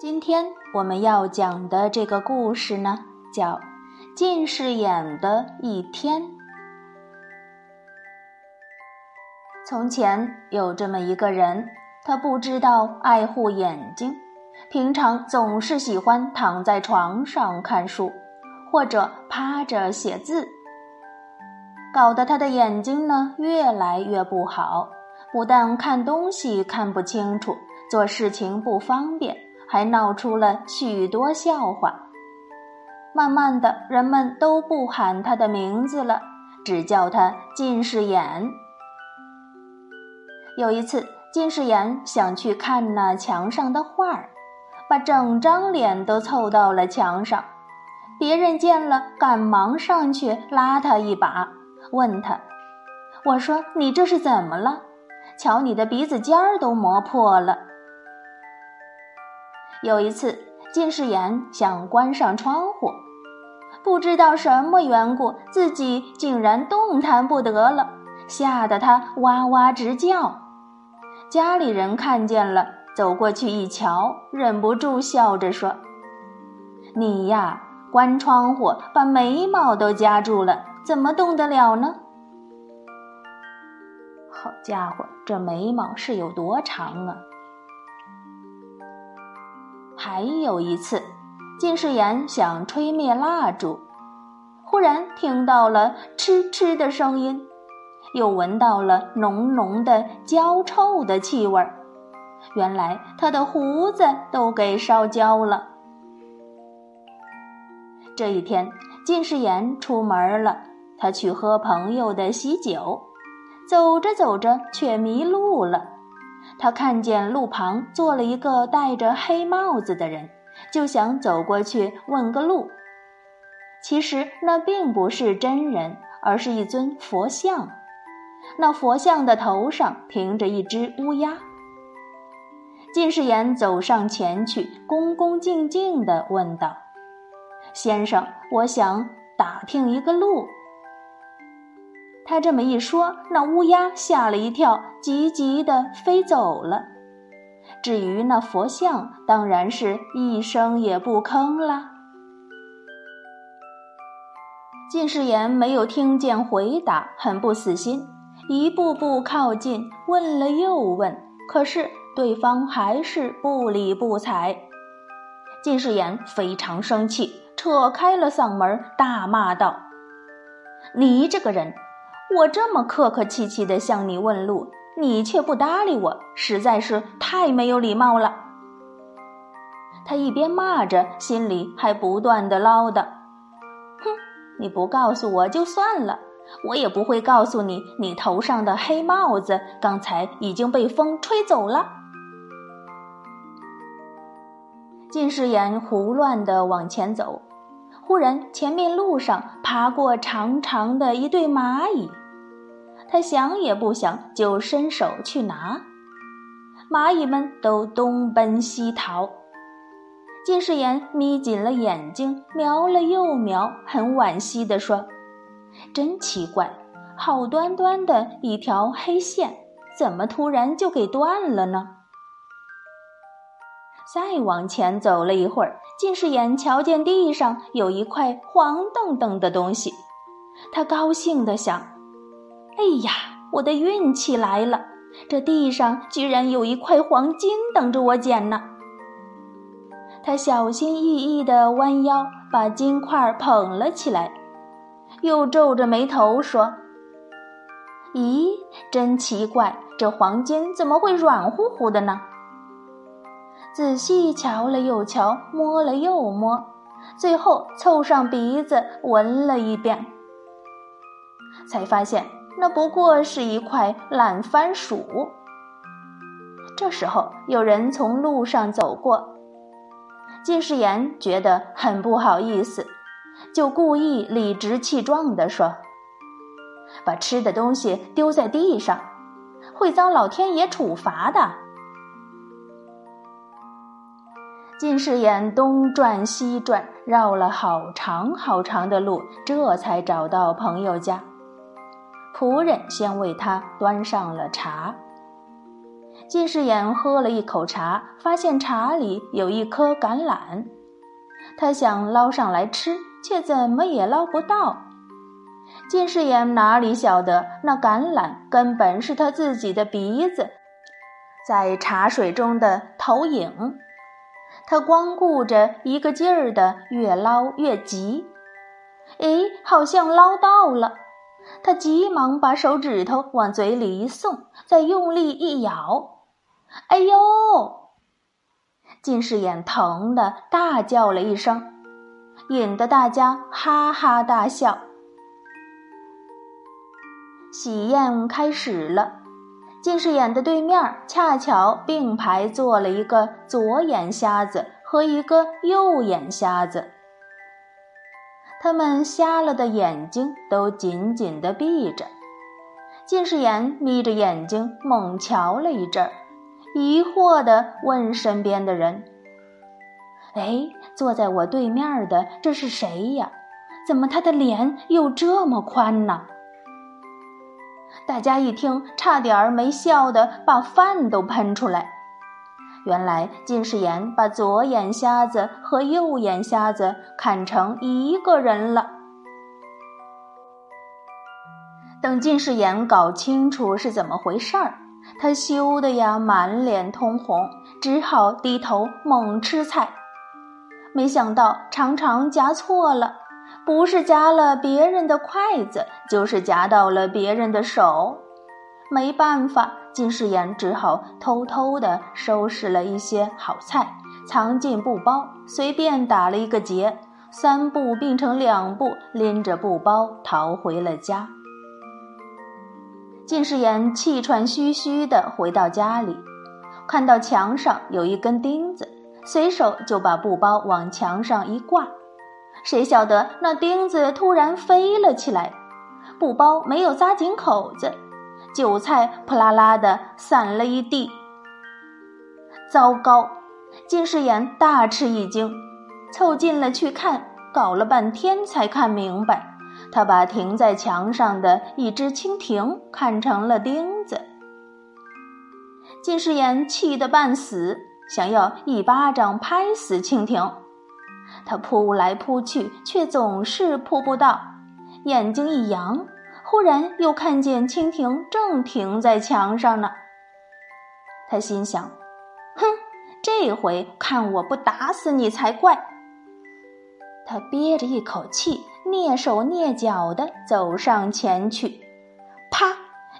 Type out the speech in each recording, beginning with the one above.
今天我们要讲的这个故事呢，叫《近视眼的一天》。从前有这么一个人，他不知道爱护眼睛，平常总是喜欢躺在床上看书，或者趴着写字，搞得他的眼睛呢越来越不好，不但看东西看不清楚，做事情不方便。还闹出了许多笑话。慢慢的，人们都不喊他的名字了，只叫他近视眼。有一次，近视眼想去看那墙上的画儿，把整张脸都凑到了墙上。别人见了，赶忙上去拉他一把，问他：“我说你这是怎么了？瞧你的鼻子尖儿都磨破了。”有一次，近视眼想关上窗户，不知道什么缘故，自己竟然动弹不得了，吓得他哇哇直叫。家里人看见了，走过去一瞧，忍不住笑着说：“你呀，关窗户把眉毛都夹住了，怎么动得了呢？”好家伙，这眉毛是有多长啊！还有一次，近视眼想吹灭蜡烛，忽然听到了嗤嗤的声音，又闻到了浓浓的焦臭的气味儿。原来他的胡子都给烧焦了。这一天，近视眼出门了，他去喝朋友的喜酒，走着走着却迷路了。他看见路旁坐了一个戴着黑帽子的人，就想走过去问个路。其实那并不是真人，而是一尊佛像。那佛像的头上停着一只乌鸦。近视眼走上前去，恭恭敬敬地问道：“先生，我想打听一个路。”他这么一说，那乌鸦吓了一跳，急急地飞走了。至于那佛像，当然是一声也不吭了。近视眼没有听见回答，很不死心，一步步靠近，问了又问，可是对方还是不理不睬。近视眼非常生气，扯开了嗓门大骂道：“你这个人！”我这么客客气气的向你问路，你却不搭理我，实在是太没有礼貌了。他一边骂着，心里还不断的唠叨：“哼，你不告诉我就算了，我也不会告诉你，你头上的黑帽子刚才已经被风吹走了。”近视眼胡乱的往前走。忽然，前面路上爬过长长的一对蚂蚁，他想也不想就伸手去拿，蚂蚁们都东奔西逃。近视眼眯紧了眼睛，瞄了又瞄，很惋惜地说：“真奇怪，好端端的一条黑线，怎么突然就给断了呢？”再往前走了一会儿，近视眼瞧见地上有一块黄澄澄的东西，他高兴地想：“哎呀，我的运气来了！这地上居然有一块黄金等着我捡呢！”他小心翼翼地弯腰把金块捧了起来，又皱着眉头说：“咦，真奇怪，这黄金怎么会软乎乎的呢？”仔细瞧了又瞧，摸了又摸，最后凑上鼻子闻了一遍，才发现那不过是一块烂番薯。这时候有人从路上走过，近视眼觉得很不好意思，就故意理直气壮地说：“把吃的东西丢在地上，会遭老天爷处罚的。”近视眼东转西转，绕了好长好长的路，这才找到朋友家。仆人先为他端上了茶。近视眼喝了一口茶，发现茶里有一颗橄榄，他想捞上来吃，却怎么也捞不到。近视眼哪里晓得，那橄榄根本是他自己的鼻子在茶水中的投影。他光顾着一个劲儿的越捞越急，哎，好像捞到了。他急忙把手指头往嘴里一送，再用力一咬，哎呦！近视眼疼的大叫了一声，引得大家哈哈大笑。喜宴开始了，近视眼的对面恰巧并排坐了一个左眼瞎子和一个右眼瞎子。他们瞎了的眼睛都紧紧地闭着，近视眼眯着眼睛猛瞧了一阵儿，疑惑地问身边的人：“哎，坐在我对面的这是谁呀？怎么他的脸有这么宽呢？”大家一听，差点儿没笑得把饭都喷出来。原来近视眼把左眼瞎子和右眼瞎子看成一个人了。等近视眼搞清楚是怎么回事儿，他羞得呀满脸通红，只好低头猛吃菜。没想到常常夹错了。不是夹了别人的筷子，就是夹到了别人的手。没办法，近视眼只好偷偷地收拾了一些好菜，藏进布包，随便打了一个结，三步并成两步，拎着布包逃回了家。近视眼气喘吁吁地回到家里，看到墙上有一根钉子，随手就把布包往墙上一挂。谁晓得那钉子突然飞了起来，布包没有扎紧口子，韭菜扑啦啦的散了一地。糟糕！近视眼大吃一惊，凑近了去看，搞了半天才看明白，他把停在墙上的一只蜻蜓看成了钉子。近视眼气得半死，想要一巴掌拍死蜻蜓。他扑来扑去，却总是扑不到。眼睛一扬，忽然又看见蜻蜓正停在墙上呢。他心想：“哼，这回看我不打死你才怪！”他憋着一口气，蹑手蹑脚地走上前去，啪，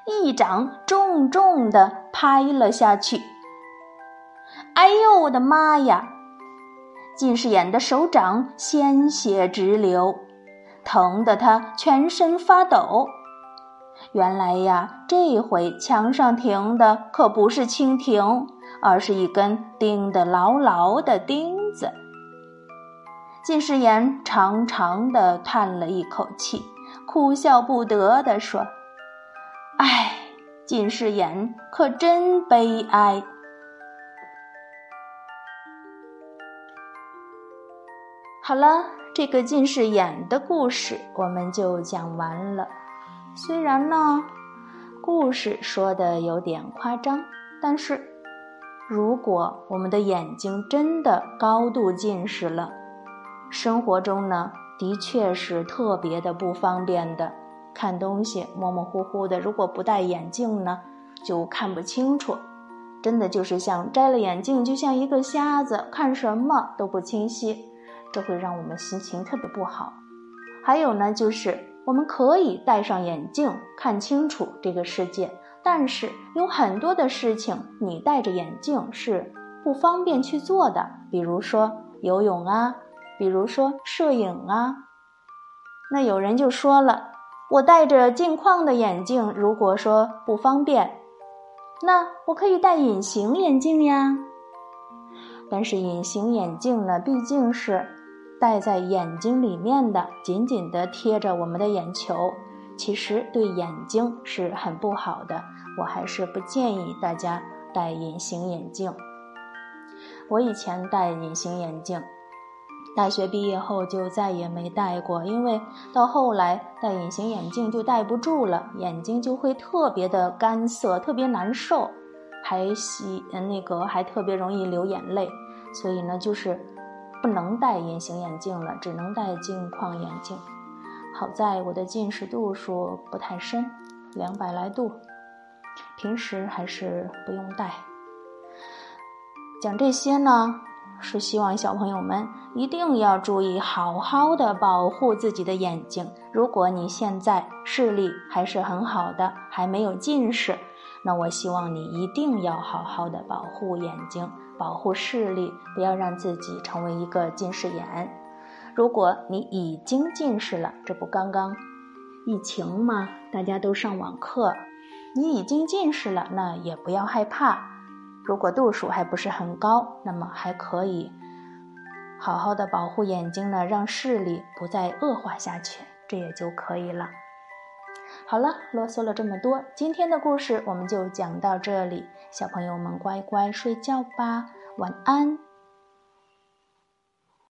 一掌重重地拍了下去。哎呦，我的妈呀！近视眼的手掌鲜血直流，疼得他全身发抖。原来呀，这回墙上停的可不是蜻蜓，而是一根钉得牢牢的钉子。近视眼长长的叹了一口气，哭笑不得地说：“唉，近视眼可真悲哀。”好了，这个近视眼的故事我们就讲完了。虽然呢，故事说的有点夸张，但是如果我们的眼睛真的高度近视了，生活中呢的确是特别的不方便的，看东西模模糊糊的。如果不戴眼镜呢，就看不清楚，真的就是像摘了眼镜，就像一个瞎子，看什么都不清晰。这会让我们心情特别不好。还有呢，就是我们可以戴上眼镜看清楚这个世界，但是有很多的事情你戴着眼镜是不方便去做的，比如说游泳啊，比如说摄影啊。那有人就说了，我戴着镜框的眼镜，如果说不方便，那我可以戴隐形眼镜呀。但是隐形眼镜呢，毕竟是。戴在眼睛里面的，紧紧地贴着我们的眼球，其实对眼睛是很不好的。我还是不建议大家戴隐形眼镜。我以前戴隐形眼镜，大学毕业后就再也没戴过，因为到后来戴隐形眼镜就戴不住了，眼睛就会特别的干涩，特别难受。还喜那个还特别容易流眼泪，所以呢，就是不能戴隐形眼镜了，只能戴镜框眼镜。好在我的近视度数不太深，两百来度，平时还是不用戴。讲这些呢。是希望小朋友们一定要注意，好好的保护自己的眼睛。如果你现在视力还是很好的，还没有近视，那我希望你一定要好好的保护眼睛，保护视力，不要让自己成为一个近视眼。如果你已经近视了，这不刚刚疫情吗？大家都上网课，你已经近视了，那也不要害怕。如果度数还不是很高，那么还可以好好的保护眼睛呢，让视力不再恶化下去，这也就可以了。好了，啰嗦了这么多，今天的故事我们就讲到这里，小朋友们乖乖睡觉吧，晚安。